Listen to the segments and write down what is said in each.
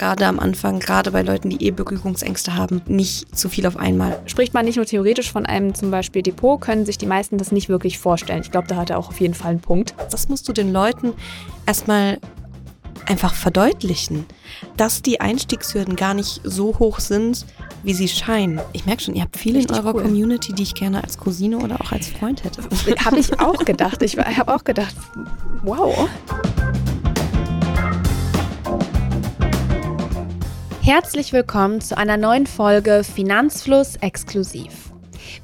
gerade am Anfang, gerade bei Leuten, die eh Berührungsängste haben, nicht zu viel auf einmal. Spricht man nicht nur theoretisch von einem zum Beispiel Depot, können sich die meisten das nicht wirklich vorstellen. Ich glaube, da hat er auch auf jeden Fall einen Punkt. Das musst du den Leuten erstmal einfach verdeutlichen, dass die Einstiegshürden gar nicht so hoch sind, wie sie scheinen. Ich merke schon, ihr habt viele Richtig in eurer cool. Community, die ich gerne als Cousine oder auch als Freund hätte. habe ich auch gedacht. Ich habe auch gedacht, wow. Herzlich willkommen zu einer neuen Folge Finanzfluss exklusiv.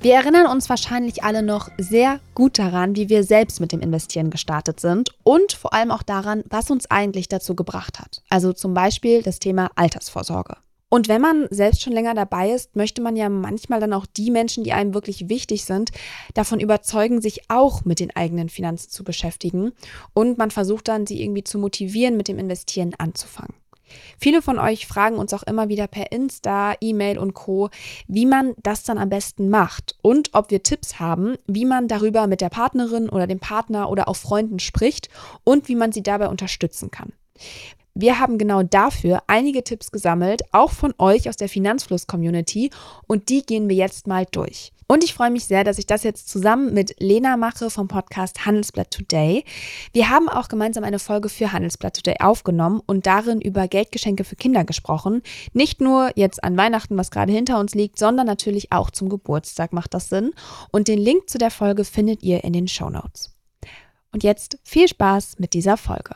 Wir erinnern uns wahrscheinlich alle noch sehr gut daran, wie wir selbst mit dem Investieren gestartet sind und vor allem auch daran, was uns eigentlich dazu gebracht hat. Also zum Beispiel das Thema Altersvorsorge. Und wenn man selbst schon länger dabei ist, möchte man ja manchmal dann auch die Menschen, die einem wirklich wichtig sind, davon überzeugen, sich auch mit den eigenen Finanzen zu beschäftigen. Und man versucht dann, sie irgendwie zu motivieren, mit dem Investieren anzufangen. Viele von euch fragen uns auch immer wieder per Insta, E-Mail und Co, wie man das dann am besten macht und ob wir Tipps haben, wie man darüber mit der Partnerin oder dem Partner oder auch Freunden spricht und wie man sie dabei unterstützen kann. Wir haben genau dafür einige Tipps gesammelt, auch von euch aus der Finanzfluss-Community und die gehen wir jetzt mal durch. Und ich freue mich sehr, dass ich das jetzt zusammen mit Lena mache vom Podcast Handelsblatt Today. Wir haben auch gemeinsam eine Folge für Handelsblatt Today aufgenommen und darin über Geldgeschenke für Kinder gesprochen. Nicht nur jetzt an Weihnachten, was gerade hinter uns liegt, sondern natürlich auch zum Geburtstag macht das Sinn. Und den Link zu der Folge findet ihr in den Show Notes. Und jetzt viel Spaß mit dieser Folge.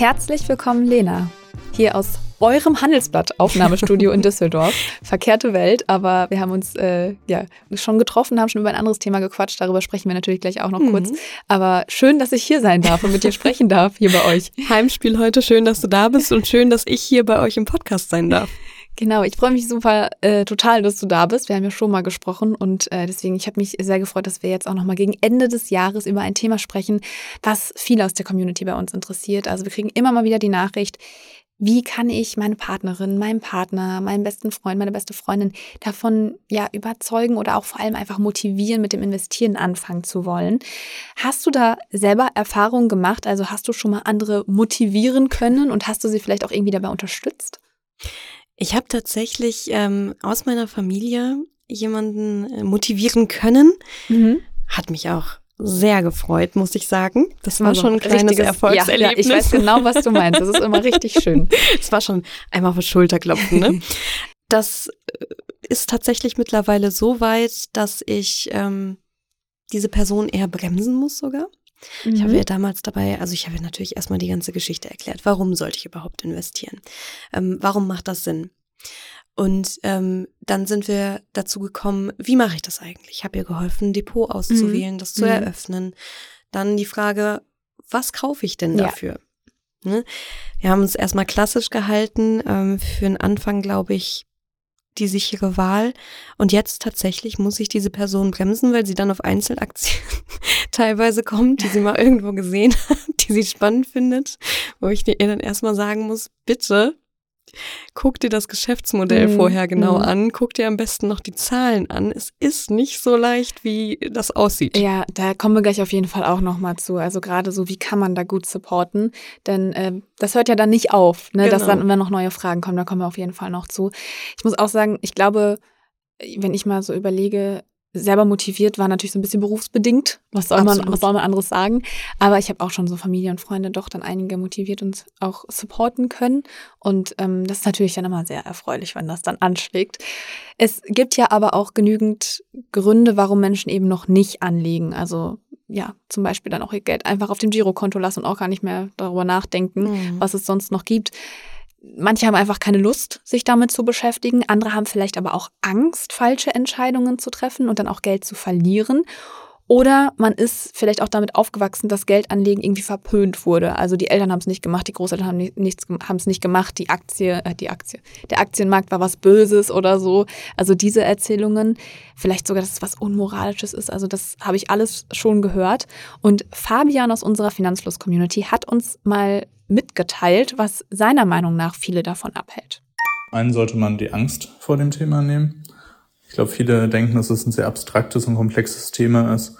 Herzlich willkommen, Lena. Hier aus eurem Handelsblatt-Aufnahmestudio in Düsseldorf. Verkehrte Welt, aber wir haben uns äh, ja schon getroffen, haben schon über ein anderes Thema gequatscht. Darüber sprechen wir natürlich gleich auch noch mhm. kurz. Aber schön, dass ich hier sein darf und mit dir sprechen darf, hier bei euch. Heimspiel heute, schön, dass du da bist und schön, dass ich hier bei euch im Podcast sein darf. Genau, ich freue mich super äh, total, dass du da bist. Wir haben ja schon mal gesprochen und äh, deswegen, ich habe mich sehr gefreut, dass wir jetzt auch nochmal gegen Ende des Jahres über ein Thema sprechen, was viele aus der Community bei uns interessiert. Also wir kriegen immer mal wieder die Nachricht, wie kann ich meine Partnerin, meinen Partner, meinen besten Freund, meine beste Freundin davon ja überzeugen oder auch vor allem einfach motivieren, mit dem Investieren anfangen zu wollen? Hast du da selber Erfahrungen gemacht? Also hast du schon mal andere motivieren können und hast du sie vielleicht auch irgendwie dabei unterstützt? Ich habe tatsächlich ähm, aus meiner Familie jemanden äh, motivieren können. Mhm. Hat mich auch sehr gefreut, muss ich sagen. Das war also schon ein kleines Erfolgserlebnis. Ja, ja, ich weiß genau, was du meinst. Das ist immer richtig schön. Es war schon einmal auf die Schulter klopfen. Ne? Das äh, ist tatsächlich mittlerweile so weit, dass ich ähm, diese Person eher bremsen muss sogar. Mhm. Ich habe ja damals dabei, also ich habe ja natürlich erstmal die ganze Geschichte erklärt. Warum sollte ich überhaupt investieren? Ähm, warum macht das Sinn? Und ähm, dann sind wir dazu gekommen, wie mache ich das eigentlich? Ich habe ihr geholfen, ein Depot auszuwählen, mhm. das zu mhm. eröffnen. Dann die Frage, was kaufe ich denn dafür? Ja. Ne? Wir haben uns erstmal klassisch gehalten. Ähm, für den Anfang, glaube ich, die sichere Wahl. Und jetzt tatsächlich muss ich diese Person bremsen, weil sie dann auf Einzelaktien teilweise kommt, die sie mal irgendwo gesehen hat, die sie spannend findet, wo ich ihr dann erstmal sagen muss, bitte Guck dir das Geschäftsmodell mhm. vorher genau mhm. an, guck dir am besten noch die Zahlen an. Es ist nicht so leicht, wie das aussieht. Ja, da kommen wir gleich auf jeden Fall auch nochmal zu. Also gerade so, wie kann man da gut supporten? Denn äh, das hört ja dann nicht auf, ne? Genau. dass dann immer noch neue Fragen kommen. Da kommen wir auf jeden Fall noch zu. Ich muss auch sagen, ich glaube, wenn ich mal so überlege, selber motiviert war natürlich so ein bisschen berufsbedingt. Was soll man, was soll man anderes sagen? Aber ich habe auch schon so Familie und Freunde doch dann einige motiviert und auch supporten können. Und ähm, das ist natürlich dann immer sehr erfreulich, wenn das dann anschlägt. Es gibt ja aber auch genügend Gründe, warum Menschen eben noch nicht anlegen. Also ja, zum Beispiel dann auch ihr Geld einfach auf dem Girokonto lassen und auch gar nicht mehr darüber nachdenken, mhm. was es sonst noch gibt. Manche haben einfach keine Lust, sich damit zu beschäftigen. Andere haben vielleicht aber auch Angst, falsche Entscheidungen zu treffen und dann auch Geld zu verlieren. Oder man ist vielleicht auch damit aufgewachsen, dass Geldanlegen irgendwie verpönt wurde. Also die Eltern haben es nicht gemacht, die Großeltern haben nichts haben es nicht gemacht, die Aktie, äh, die Aktie, der Aktienmarkt war was Böses oder so. Also diese Erzählungen, vielleicht sogar, dass es was Unmoralisches ist. Also das habe ich alles schon gehört. Und Fabian aus unserer Finanzfluss-Community hat uns mal mitgeteilt, was seiner Meinung nach viele davon abhält. Einen sollte man die Angst vor dem Thema nehmen. Ich glaube, viele denken, dass es ein sehr abstraktes und komplexes Thema ist,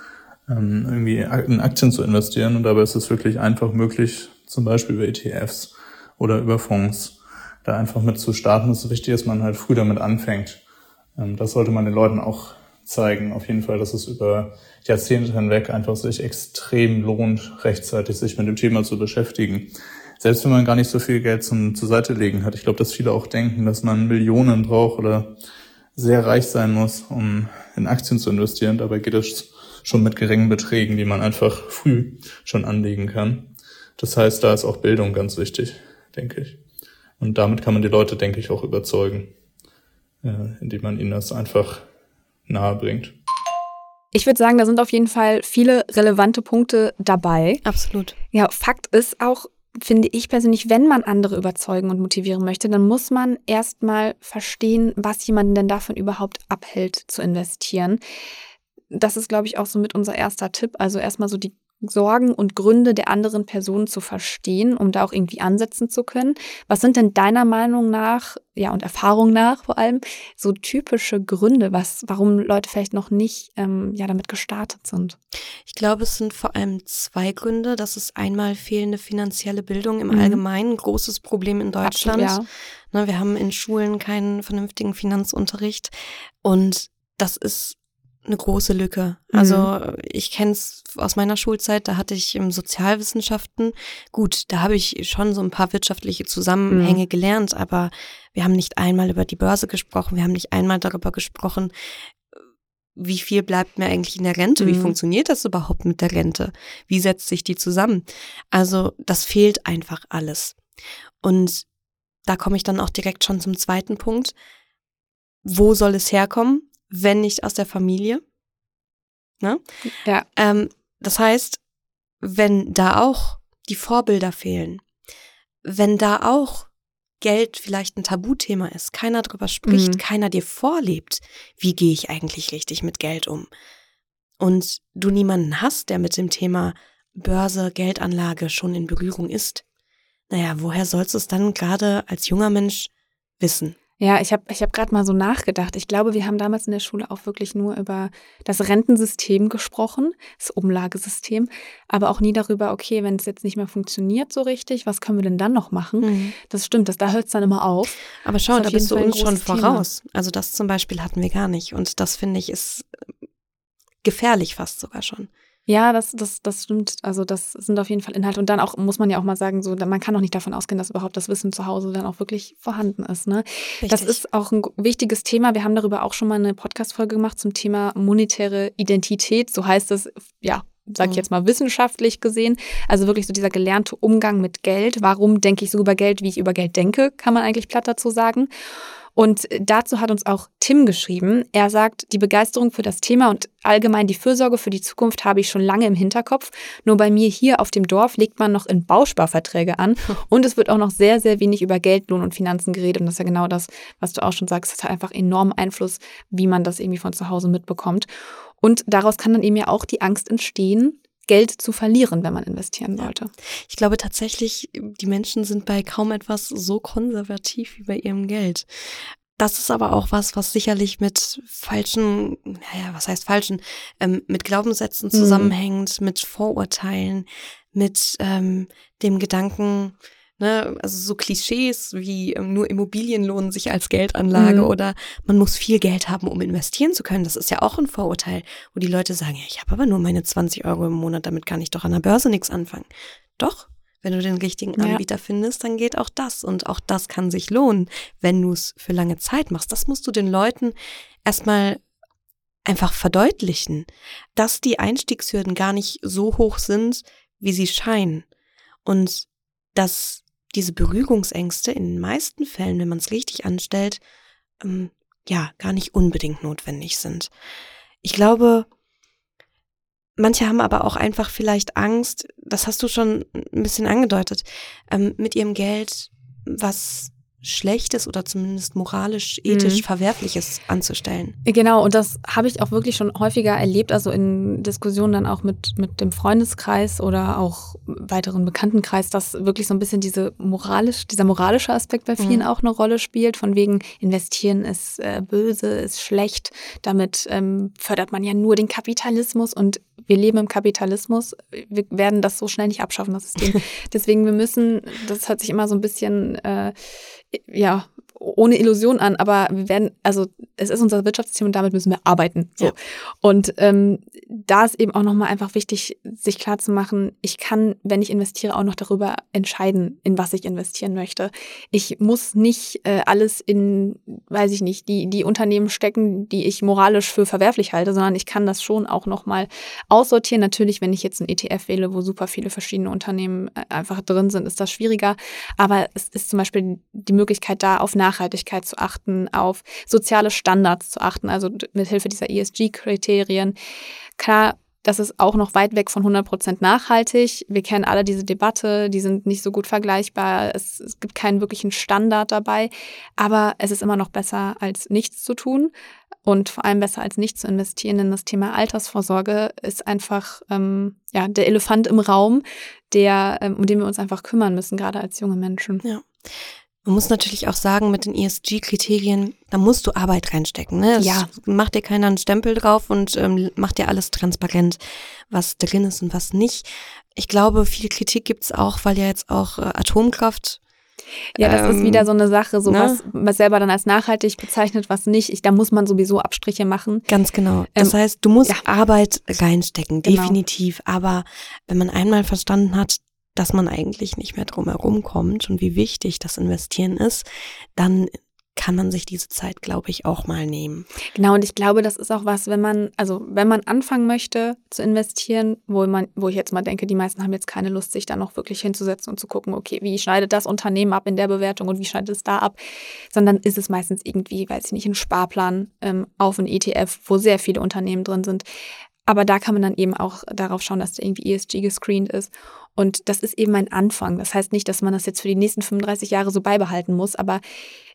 ähm, irgendwie in Aktien zu investieren. Und dabei ist es wirklich einfach möglich, zum Beispiel über ETFs oder über Fonds, da einfach mit zu starten. Es ist wichtig, dass man halt früh damit anfängt. Ähm, das sollte man den Leuten auch zeigen. Auf jeden Fall, dass es über Jahrzehnte hinweg einfach sich extrem lohnt, rechtzeitig sich mit dem Thema zu beschäftigen. Selbst wenn man gar nicht so viel Geld zum, zur Seite legen hat. Ich glaube, dass viele auch denken, dass man Millionen braucht oder sehr reich sein muss, um in Aktien zu investieren. Dabei geht es schon mit geringen Beträgen, die man einfach früh schon anlegen kann. Das heißt, da ist auch Bildung ganz wichtig, denke ich. Und damit kann man die Leute, denke ich, auch überzeugen, äh, indem man ihnen das einfach nahe bringt. Ich würde sagen, da sind auf jeden Fall viele relevante Punkte dabei. Absolut. Ja, Fakt ist auch, finde ich persönlich, wenn man andere überzeugen und motivieren möchte, dann muss man erstmal verstehen, was jemanden denn davon überhaupt abhält zu investieren. Das ist, glaube ich, auch so mit unser erster Tipp. Also erstmal so die Sorgen und Gründe der anderen Person zu verstehen, um da auch irgendwie ansetzen zu können. Was sind denn deiner Meinung nach, ja, und Erfahrung nach vor allem, so typische Gründe, was, warum Leute vielleicht noch nicht ähm, ja, damit gestartet sind? Ich glaube, es sind vor allem zwei Gründe. Das ist einmal fehlende finanzielle Bildung im mhm. Allgemeinen, großes Problem in Deutschland. Absolut, ja. Ne, wir haben in Schulen keinen vernünftigen Finanzunterricht. Und das ist eine große Lücke. Also mhm. ich kenne es aus meiner Schulzeit, da hatte ich im Sozialwissenschaften, gut, da habe ich schon so ein paar wirtschaftliche Zusammenhänge mhm. gelernt, aber wir haben nicht einmal über die Börse gesprochen, wir haben nicht einmal darüber gesprochen, wie viel bleibt mir eigentlich in der Rente, mhm. wie funktioniert das überhaupt mit der Rente, wie setzt sich die zusammen. Also das fehlt einfach alles. Und da komme ich dann auch direkt schon zum zweiten Punkt. Wo soll es herkommen? Wenn nicht aus der Familie. Ne? Ja. Ähm, das heißt, wenn da auch die Vorbilder fehlen, wenn da auch Geld vielleicht ein Tabuthema ist, keiner drüber spricht, mhm. keiner dir vorlebt, wie gehe ich eigentlich richtig mit Geld um? Und du niemanden hast, der mit dem Thema Börse, Geldanlage schon in Berührung ist. Naja, woher sollst du es dann gerade als junger Mensch wissen? Ja, ich habe ich hab gerade mal so nachgedacht. Ich glaube, wir haben damals in der Schule auch wirklich nur über das Rentensystem gesprochen, das Umlagesystem, aber auch nie darüber, okay, wenn es jetzt nicht mehr funktioniert so richtig, was können wir denn dann noch machen? Mhm. Das stimmt, das, da hört es dann immer auf. Aber schau, da bist du uns schon voraus. Thema. Also das zum Beispiel hatten wir gar nicht. Und das finde ich ist gefährlich fast sogar schon. Ja, das, das, das stimmt. Also das sind auf jeden Fall Inhalte. Und dann auch, muss man ja auch mal sagen, so, man kann auch nicht davon ausgehen, dass überhaupt das Wissen zu Hause dann auch wirklich vorhanden ist. Ne? Das ist auch ein wichtiges Thema. Wir haben darüber auch schon mal eine Podcast-Folge gemacht zum Thema monetäre Identität. So heißt es, ja, sag ich jetzt mal wissenschaftlich gesehen. Also wirklich so dieser gelernte Umgang mit Geld. Warum denke ich so über Geld, wie ich über Geld denke, kann man eigentlich platt dazu sagen. Und dazu hat uns auch Tim geschrieben. Er sagt, die Begeisterung für das Thema und allgemein die Fürsorge für die Zukunft habe ich schon lange im Hinterkopf. Nur bei mir hier auf dem Dorf legt man noch in Bausparverträge an und es wird auch noch sehr, sehr wenig über Geld, Lohn und Finanzen geredet. Und das ist ja genau das, was du auch schon sagst. Das hat einfach enormen Einfluss, wie man das irgendwie von zu Hause mitbekommt. Und daraus kann dann eben ja auch die Angst entstehen, Geld zu verlieren, wenn man investieren sollte. Ja. Ich glaube tatsächlich, die Menschen sind bei kaum etwas so konservativ wie bei ihrem Geld. Das ist aber auch was, was sicherlich mit falschen, naja, was heißt falschen, ähm, mit Glaubenssätzen mhm. zusammenhängt, mhm. mit Vorurteilen, mit ähm, dem Gedanken, Ne, also so Klischees wie ähm, nur Immobilien lohnen sich als Geldanlage mhm. oder man muss viel Geld haben, um investieren zu können. Das ist ja auch ein Vorurteil, wo die Leute sagen, ja, ich habe aber nur meine 20 Euro im Monat, damit kann ich doch an der Börse nichts anfangen. Doch, wenn du den richtigen Anbieter ja. findest, dann geht auch das und auch das kann sich lohnen, wenn du es für lange Zeit machst. Das musst du den Leuten erstmal einfach verdeutlichen, dass die Einstiegshürden gar nicht so hoch sind, wie sie scheinen und dass diese Berührungsängste in den meisten Fällen, wenn man es richtig anstellt, ähm, ja, gar nicht unbedingt notwendig sind. Ich glaube, manche haben aber auch einfach vielleicht Angst, das hast du schon ein bisschen angedeutet, ähm, mit ihrem Geld was Schlechtes oder zumindest moralisch, ethisch Mhm. Verwerfliches anzustellen. Genau, und das habe ich auch wirklich schon häufiger erlebt, also in Diskussionen dann auch mit, mit dem Freundeskreis oder auch weiteren Bekanntenkreis, dass wirklich so ein bisschen diese moralisch, dieser moralische Aspekt bei vielen Mhm. auch eine Rolle spielt, von wegen investieren ist äh, böse, ist schlecht, damit ähm, fördert man ja nur den Kapitalismus und wir leben im Kapitalismus, wir werden das so schnell nicht abschaffen, das System. Deswegen, wir müssen, das hört sich immer so ein bisschen, äh, ja, ohne Illusion an, aber wir werden, also es ist unser Wirtschaftssystem und damit müssen wir arbeiten. So. Ja. Und ähm, da ist eben auch nochmal einfach wichtig, sich klarzumachen, ich kann, wenn ich investiere, auch noch darüber entscheiden, in was ich investieren möchte. Ich muss nicht äh, alles in, weiß ich nicht, die, die Unternehmen stecken, die ich moralisch für verwerflich halte, sondern ich kann das schon auch nochmal aussortieren. Natürlich, wenn ich jetzt einen ETF wähle, wo super viele verschiedene Unternehmen äh, einfach drin sind, ist das schwieriger. Aber es ist zum Beispiel die Möglichkeit da, auf Nachhaltigkeit zu achten, auf soziale Standards zu achten, also mit Hilfe dieser ESG-Kriterien. Klar, das ist auch noch weit weg von 100 Prozent nachhaltig. Wir kennen alle diese Debatte, die sind nicht so gut vergleichbar. Es, es gibt keinen wirklichen Standard dabei, aber es ist immer noch besser, als nichts zu tun und vor allem besser als nicht zu investieren, denn das Thema Altersvorsorge ist einfach ähm, ja der Elefant im Raum, der ähm, um den wir uns einfach kümmern müssen, gerade als junge Menschen. Man muss natürlich auch sagen, mit den ESG-Kriterien, da musst du Arbeit reinstecken. Ne? Es Ja. Macht dir keiner einen Stempel drauf und ähm, macht dir alles transparent, was drin ist und was nicht. Ich glaube, viel Kritik gibt's auch, weil ja jetzt auch äh, Atomkraft Ja, das ist Ähm, wieder so eine Sache, so ne? was, was selber dann als nachhaltig bezeichnet, was nicht. Ich, da muss man sowieso Abstriche machen. Ganz genau. Das Ähm, heißt, du musst ja. Arbeit reinstecken, Genau. definitiv. Aber wenn man einmal verstanden hat, dass man eigentlich nicht mehr drum herum kommt und wie wichtig das Investieren ist, dann kann man sich diese Zeit, glaube ich, auch mal nehmen. Genau, und ich glaube, das ist auch was, wenn man, also wenn man anfangen möchte zu investieren, wo man, wo ich jetzt mal denke, die meisten haben jetzt keine Lust, sich da noch wirklich hinzusetzen und zu gucken, okay, wie schneidet das Unternehmen ab in der Bewertung und wie schneidet es da ab, sondern ist es meistens irgendwie, weiß ich nicht, ein Sparplan ähm, auf ein ETF, wo sehr viele Unternehmen drin sind. Aber da kann man dann eben auch darauf schauen, dass der irgendwie ESG gescreent ist. Und das ist eben ein Anfang. Das heißt nicht, dass man das jetzt für die nächsten 35 Jahre so beibehalten muss, aber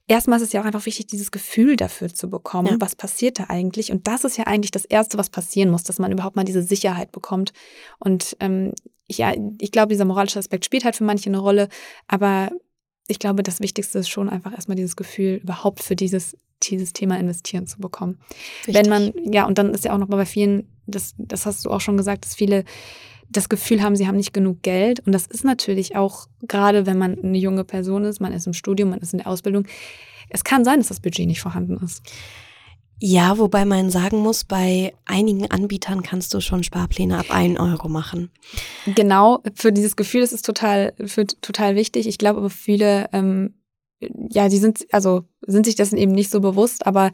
erstmal ist es ja auch einfach wichtig, dieses Gefühl dafür zu bekommen, Ja. was passiert da eigentlich. Und das ist ja eigentlich das Erste, was passieren muss, dass man überhaupt mal diese Sicherheit bekommt. Und ähm, ja, ich glaube, dieser moralische Aspekt spielt halt für manche eine Rolle, aber ich glaube, das Wichtigste ist schon einfach erstmal dieses Gefühl, überhaupt für dieses, dieses Thema investieren zu bekommen. Wenn man, ja, und dann ist ja auch noch bei vielen, das, das hast du auch schon gesagt, dass viele das Gefühl haben, sie haben nicht genug Geld. Und das ist natürlich auch, gerade wenn man eine junge Person ist, man ist im Studium, man ist in der Ausbildung, es kann sein, dass das Budget nicht vorhanden ist. Ja, wobei man sagen muss, bei einigen Anbietern kannst du schon Sparpläne ab 1 Euro machen. Genau, für dieses Gefühl ist es total, für, total wichtig. Ich glaube aber viele, ähm, ja, die sind, also sind sich dessen eben nicht so bewusst, aber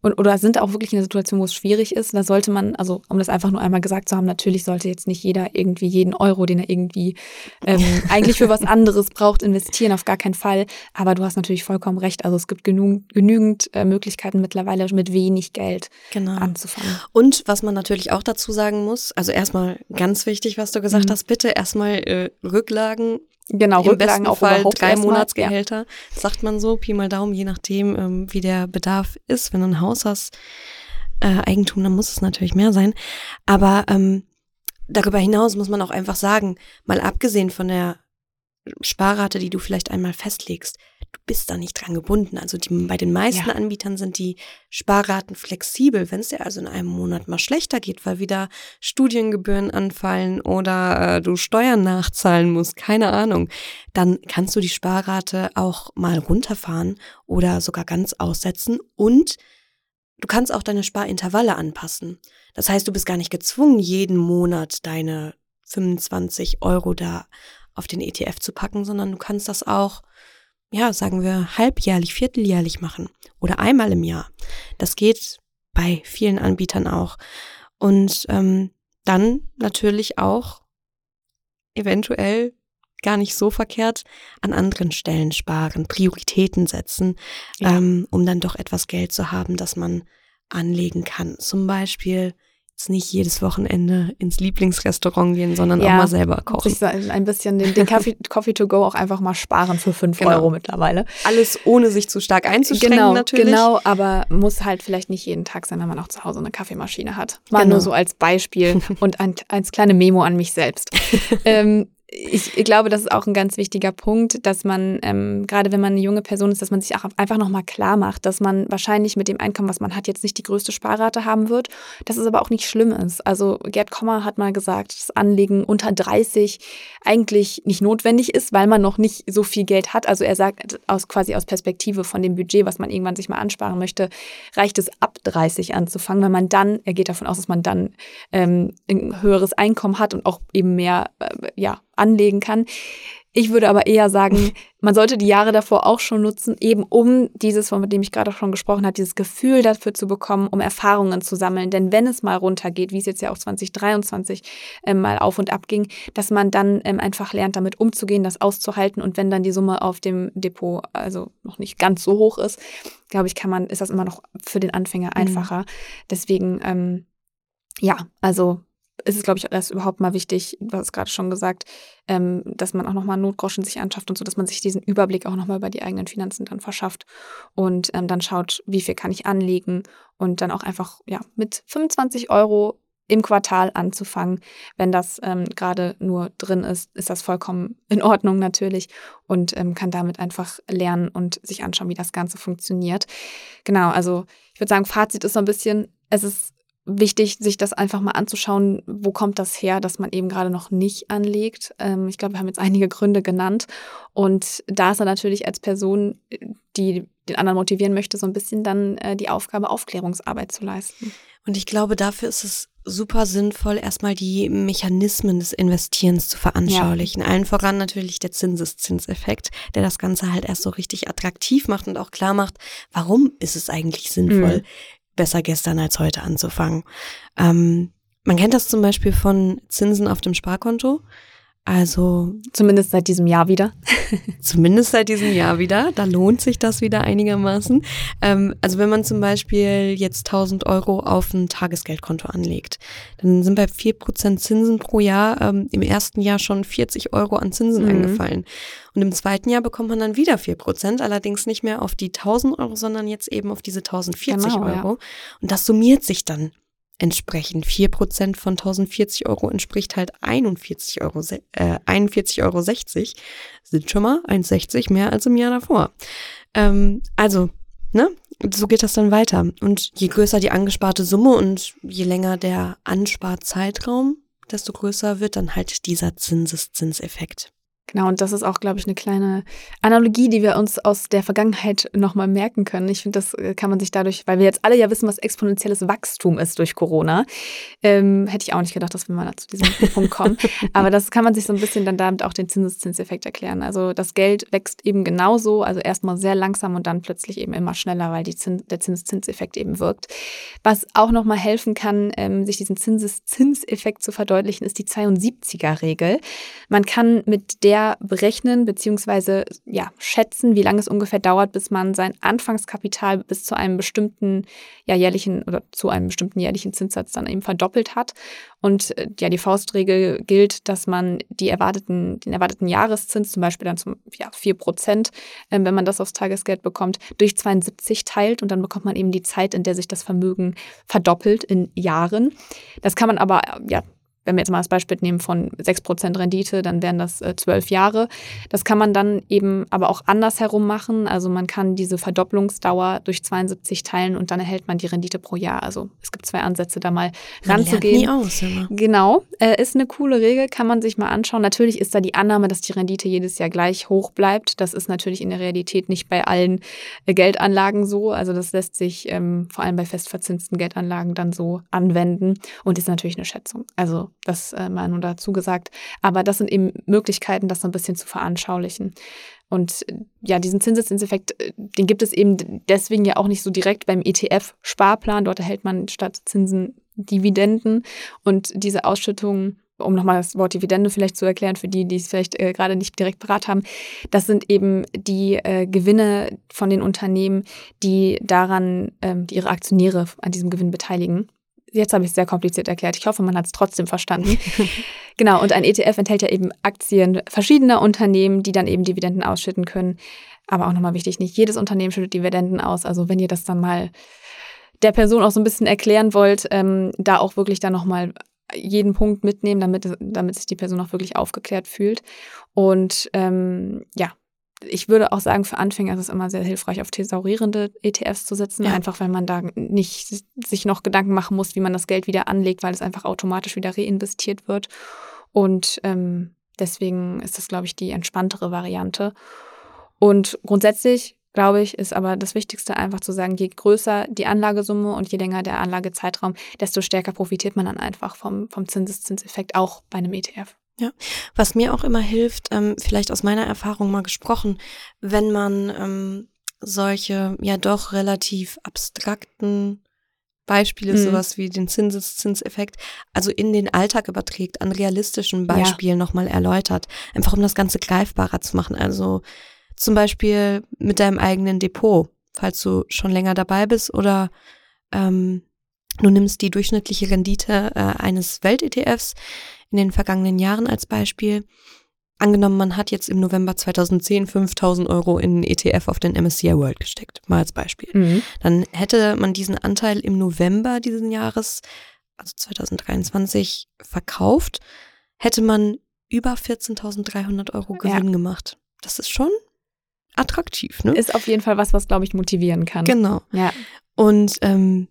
und, oder sind auch wirklich in einer Situation, wo es schwierig ist. Da sollte man, also um das einfach nur einmal gesagt zu haben, natürlich sollte jetzt nicht jeder irgendwie jeden Euro, den er irgendwie ähm, eigentlich für was anderes braucht, investieren, auf gar keinen Fall. Aber du hast natürlich vollkommen recht. Also es gibt genug, genügend äh, Möglichkeiten mittlerweile mit wenig Geld Genau. anzufangen. Und was man natürlich auch dazu sagen muss, also erstmal ganz wichtig, was du gesagt Mhm. hast, bitte erstmal äh, Rücklagen Genau, Im besten auch Fall drei erstmal. Ja. Monatsgehälter, sagt man so, Pi mal Daumen, je nachdem, ähm, wie der Bedarf ist. Wenn du ein Haus hast, äh, Eigentum, dann muss es natürlich mehr sein. Aber ähm, darüber hinaus muss man auch einfach sagen, mal abgesehen von der Sparrate, die du vielleicht einmal festlegst, du bist da nicht dran gebunden. Also die, bei den meisten Ja. Anbietern sind die Sparraten flexibel. Wenn es dir also in einem Monat mal schlechter geht, weil wieder Studiengebühren anfallen oder äh, du Steuern nachzahlen musst, keine Ahnung, dann kannst du die Sparrate auch mal runterfahren oder sogar ganz aussetzen und du kannst auch deine Sparintervalle anpassen. Das heißt, du bist gar nicht gezwungen, jeden Monat deine 25 Euro da auf den ETF zu packen, sondern du kannst das auch, ja, sagen wir, halbjährlich, vierteljährlich machen oder einmal im Jahr. Das geht bei vielen Anbietern auch. Und ähm, dann natürlich auch eventuell gar nicht so verkehrt an anderen Stellen sparen, Prioritäten setzen, Ja. ähm, um dann doch etwas Geld zu haben, das man anlegen kann. Zum Beispiel jetzt nicht jedes Wochenende ins Lieblingsrestaurant gehen, sondern ja, auch mal selber kochen. Sich ein bisschen den, den Coffee, Coffee to go auch einfach mal sparen für fünf genau. Euro mittlerweile. Alles ohne sich zu stark einzuschränken genau, natürlich. Genau, aber muss halt vielleicht nicht jeden Tag sein, wenn man auch zu Hause eine Kaffeemaschine hat. Mal genau. nur so als Beispiel und ein, als kleine Memo an mich selbst. ähm, ich, glaube, das ist auch ein ganz wichtiger Punkt, dass man, ähm, gerade wenn man eine junge Person ist, dass man sich auch einfach nochmal klar macht, dass man wahrscheinlich mit dem Einkommen, was man hat, jetzt nicht die größte Sparrate haben wird, dass es aber auch nicht schlimm ist. Also Gerd Kommer hat mal gesagt, dass Anlegen unter 30 eigentlich nicht notwendig ist, weil man noch nicht so viel Geld hat. Also er sagt, aus quasi aus Perspektive von dem Budget, was man irgendwann sich mal ansparen möchte, reicht es ab 30 anzufangen, weil man dann, er geht davon aus, dass man dann ähm, ein höheres Einkommen hat und auch eben mehr, äh, ja, anlegen kann. Ich würde aber eher sagen, man sollte die Jahre davor auch schon nutzen, eben um dieses, von dem ich gerade auch schon gesprochen habe, dieses Gefühl dafür zu bekommen, um Erfahrungen zu sammeln. Denn wenn es mal runtergeht, wie es jetzt ja auch 2023 äh, mal auf und ab ging, dass man dann ähm, einfach lernt, damit umzugehen, das auszuhalten. Und wenn dann die Summe auf dem Depot also noch nicht ganz so hoch ist, glaube ich, kann man, ist das immer noch für den Anfänger mhm. einfacher. Mhm. Deswegen, ähm, ja, also ist es, glaube ich, erst überhaupt mal wichtig, du hast es gerade schon gesagt, ähm, dass man auch nochmal Notgroschen sich anschafft und so, dass man sich diesen Überblick auch nochmal über die eigenen Finanzen dann verschafft und ähm, dann schaut, wie viel kann ich anlegen und dann auch einfach ja mit 25 Euro im Quartal anzufangen. Wenn das ähm, gerade nur drin ist, ist das vollkommen in Ordnung natürlich und ähm, kann damit einfach lernen und sich anschauen, wie das Ganze funktioniert. Genau, also ich würde sagen, Fazit ist so ein bisschen, es ist wichtig, sich das einfach mal anzuschauen, wo kommt das her, dass man eben gerade noch nicht anlegt. Ähm, ich glaube, wir haben jetzt einige Gründe genannt. Und da ist er natürlich als Person, die den anderen motivieren möchte, so ein bisschen dann äh, die Aufgabe, Aufklärungsarbeit zu leisten. Und ich glaube, dafür ist es super sinnvoll, erstmal die Mechanismen des Investierens zu veranschaulichen. Ja. Allen voran natürlich der Zinseszinseffekt, der das Ganze halt erst so richtig attraktiv macht und auch klar macht, warum ist es eigentlich sinnvoll, mhm besser gestern als heute anzufangen. Ähm, man kennt das zum Beispiel von Zinsen auf dem Sparkonto. Also zumindest seit diesem Jahr wieder. zumindest seit diesem Jahr wieder. Da lohnt sich das wieder einigermaßen. Ähm, also wenn man zum Beispiel jetzt 1000 Euro auf ein Tagesgeldkonto anlegt, dann sind bei 4% Zinsen pro Jahr ähm, im ersten Jahr schon 40 Euro an Zinsen mhm. angefallen. Und im zweiten Jahr bekommt man dann wieder 4%, allerdings nicht mehr auf die 1000 Euro, sondern jetzt eben auf diese 1040 genau, Euro. Ja. Und das summiert sich dann entsprechen. 4% von 1040 Euro entspricht halt 41 Euro, äh, 41,60 Euro. Sind schon mal 1,60 mehr als im Jahr davor. Ähm, also, ne? So geht das dann weiter. Und je größer die angesparte Summe und je länger der Ansparzeitraum, desto größer wird dann halt dieser Zinseszinseffekt. Genau, und das ist auch, glaube ich, eine kleine Analogie, die wir uns aus der Vergangenheit nochmal merken können. Ich finde, das äh, kann man sich dadurch, weil wir jetzt alle ja wissen, was exponentielles Wachstum ist durch Corona. Ähm, hätte ich auch nicht gedacht, dass wir mal zu diesem Punkt kommen. Aber das kann man sich so ein bisschen dann damit auch den Zinseszinseffekt erklären. Also das Geld wächst eben genauso, also erstmal sehr langsam und dann plötzlich eben immer schneller, weil die Zins, der Zinseszinseffekt eben wirkt. Was auch nochmal helfen kann, ähm, sich diesen Zinseszinseffekt zu verdeutlichen, ist die 72er-Regel. Man kann mit der ungefähr berechnen bzw. Ja, schätzen, wie lange es ungefähr dauert, bis man sein Anfangskapital bis zu einem bestimmten ja, jährlichen oder zu einem bestimmten jährlichen Zinssatz dann eben verdoppelt hat. Und äh, ja, die Faustregel gilt, dass man die erwarteten, den erwarteten Jahreszins, zum Beispiel dann zum ja, 4 Prozent, äh, wenn man das aufs Tagesgeld bekommt, durch 72 teilt und dann bekommt man eben die Zeit, in der sich das Vermögen verdoppelt in Jahren. Das kann man aber ja wenn wir jetzt mal das Beispiel nehmen von 6% Rendite, dann wären das äh, zwölf Jahre. Das kann man dann eben aber auch andersherum machen. Also man kann diese Verdopplungsdauer durch 72 teilen und dann erhält man die Rendite pro Jahr. Also es gibt zwei Ansätze, da mal man ranzugehen. Nie aus, immer. Genau, äh, ist eine coole Regel, kann man sich mal anschauen. Natürlich ist da die Annahme, dass die Rendite jedes Jahr gleich hoch bleibt. Das ist natürlich in der Realität nicht bei allen äh, Geldanlagen so. Also das lässt sich ähm, vor allem bei festverzinsten Geldanlagen dann so anwenden und ist natürlich eine Schätzung. Also das äh, mal nur dazu gesagt. Aber das sind eben Möglichkeiten, das so ein bisschen zu veranschaulichen. Und ja, diesen Zinseszinseffekt, äh, den gibt es eben deswegen ja auch nicht so direkt beim ETF-Sparplan. Dort erhält man statt Zinsen Dividenden und diese Ausschüttungen um nochmal das Wort Dividende vielleicht zu erklären, für die, die es vielleicht äh, gerade nicht direkt parat haben, das sind eben die äh, Gewinne von den Unternehmen, die daran, ähm, die ihre Aktionäre an diesem Gewinn beteiligen Jetzt habe ich es sehr kompliziert erklärt. Ich hoffe, man hat es trotzdem verstanden. genau, und ein ETF enthält ja eben Aktien verschiedener Unternehmen, die dann eben Dividenden ausschütten können. Aber auch nochmal wichtig, nicht jedes Unternehmen schüttet Dividenden aus. Also wenn ihr das dann mal der Person auch so ein bisschen erklären wollt, ähm, da auch wirklich dann nochmal jeden Punkt mitnehmen, damit, damit sich die Person auch wirklich aufgeklärt fühlt. Und ähm, ja, ich würde auch sagen, für Anfänger ist es immer sehr hilfreich, auf thesaurierende ETFs zu setzen, ja. einfach weil man da nicht sich noch Gedanken machen muss, wie man das Geld wieder anlegt, weil es einfach automatisch wieder reinvestiert wird. Und ähm, deswegen ist das, glaube ich, die entspanntere Variante. Und grundsätzlich, glaube ich, ist aber das Wichtigste einfach zu sagen, je größer die Anlagesumme und je länger der Anlagezeitraum, desto stärker profitiert man dann einfach vom, vom Zinseszinseffekt auch bei einem ETF. Ja, was mir auch immer hilft, ähm, vielleicht aus meiner Erfahrung mal gesprochen, wenn man ähm, solche ja doch relativ abstrakten Beispiele, mhm. sowas wie den Zinseszinseffekt, also in den Alltag überträgt, an realistischen Beispielen ja. nochmal erläutert, einfach um das Ganze greifbarer zu machen. Also zum Beispiel mit deinem eigenen Depot, falls du schon länger dabei bist oder ähm, du nimmst die durchschnittliche Rendite äh, eines Welt-ETFs in den vergangenen Jahren als Beispiel. Angenommen, man hat jetzt im November 2010 5000 Euro in ETF auf den MSCI World gesteckt, mal als Beispiel. Mhm. Dann hätte man diesen Anteil im November diesen Jahres, also 2023, verkauft, hätte man über 14.300 Euro Gewinn ja. gemacht. Das ist schon attraktiv, ne? Ist auf jeden Fall was, was, glaube ich, motivieren kann. Genau. Ja. Und ähm,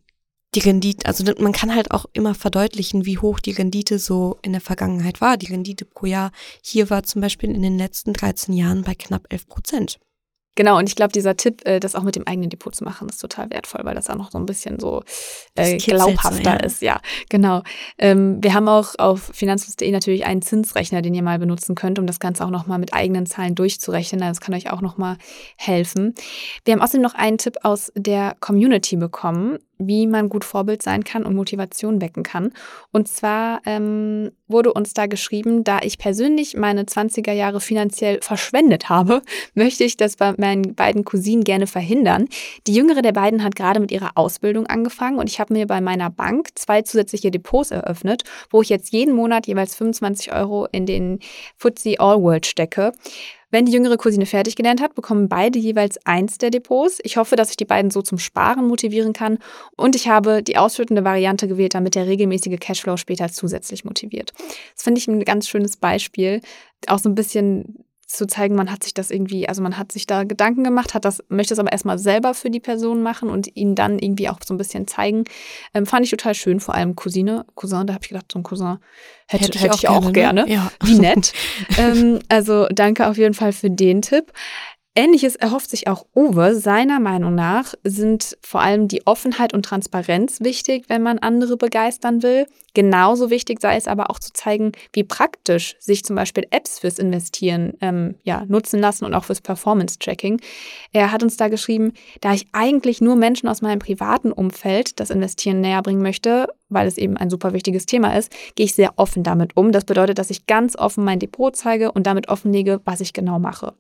die Rendite, also man kann halt auch immer verdeutlichen, wie hoch die Rendite so in der Vergangenheit war. Die Rendite pro Jahr hier war zum Beispiel in den letzten 13 Jahren bei knapp 11 Prozent. Genau, und ich glaube, dieser Tipp, äh, das auch mit dem eigenen Depot zu machen, ist total wertvoll, weil das auch noch so ein bisschen so äh, glaubhafter ja. ist. Ja, genau. Ähm, wir haben auch auf finanzlust.de natürlich einen Zinsrechner, den ihr mal benutzen könnt, um das Ganze auch nochmal mit eigenen Zahlen durchzurechnen. Das kann euch auch nochmal helfen. Wir haben außerdem noch einen Tipp aus der Community bekommen wie man gut Vorbild sein kann und Motivation wecken kann. Und zwar ähm, wurde uns da geschrieben, da ich persönlich meine 20er Jahre finanziell verschwendet habe, möchte ich das bei meinen beiden Cousinen gerne verhindern. Die jüngere der beiden hat gerade mit ihrer Ausbildung angefangen und ich habe mir bei meiner Bank zwei zusätzliche Depots eröffnet, wo ich jetzt jeden Monat jeweils 25 Euro in den FTSE All World stecke. Wenn die jüngere Cousine fertig gelernt hat, bekommen beide jeweils eins der Depots. Ich hoffe, dass ich die beiden so zum Sparen motivieren kann. Und ich habe die ausschüttende Variante gewählt, damit der regelmäßige Cashflow später zusätzlich motiviert. Das finde ich ein ganz schönes Beispiel. Auch so ein bisschen zu zeigen, man hat sich das irgendwie, also man hat sich da Gedanken gemacht, hat das, möchte es aber erstmal selber für die Person machen und ihnen dann irgendwie auch so ein bisschen zeigen. Ähm, fand ich total schön, vor allem Cousine, Cousin, da habe ich gedacht, so ein Cousin hätte, hätte ich, hätte auch, ich auch gerne. gerne. Ne? Ja. Wie nett. ähm, also danke auf jeden Fall für den Tipp. Ähnliches erhofft sich auch Uwe. Seiner Meinung nach sind vor allem die Offenheit und Transparenz wichtig, wenn man andere begeistern will. Genauso wichtig sei es aber auch zu zeigen, wie praktisch sich zum Beispiel Apps fürs Investieren ähm, ja, nutzen lassen und auch fürs Performance-Tracking. Er hat uns da geschrieben, da ich eigentlich nur Menschen aus meinem privaten Umfeld das Investieren näher bringen möchte, weil es eben ein super wichtiges Thema ist, gehe ich sehr offen damit um. Das bedeutet, dass ich ganz offen mein Depot zeige und damit offenlege, was ich genau mache.